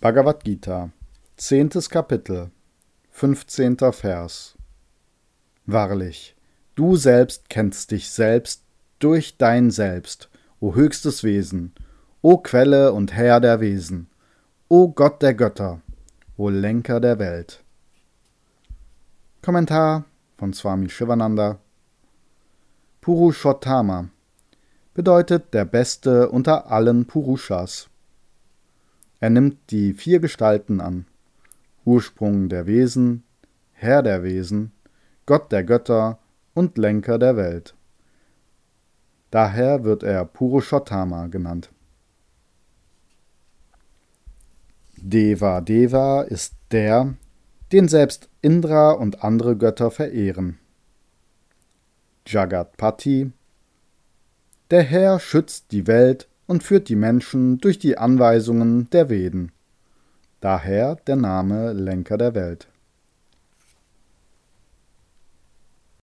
Bhagavad Gita, zehntes Kapitel, fünfzehnter Vers. Wahrlich, du selbst kennst dich selbst durch dein Selbst, o höchstes Wesen, o Quelle und Herr der Wesen, o Gott der Götter, o Lenker der Welt. Kommentar von Swami Shivananda Purushottama bedeutet der Beste unter allen Purushas. Er nimmt die vier Gestalten an. Ursprung der Wesen, Herr der Wesen, Gott der Götter und Lenker der Welt. Daher wird er Purushottama genannt. Deva Deva ist der, den selbst Indra und andere Götter verehren. Jagatpati Der Herr schützt die Welt und führt die Menschen durch die Anweisungen der Veden. Daher der Name Lenker der Welt.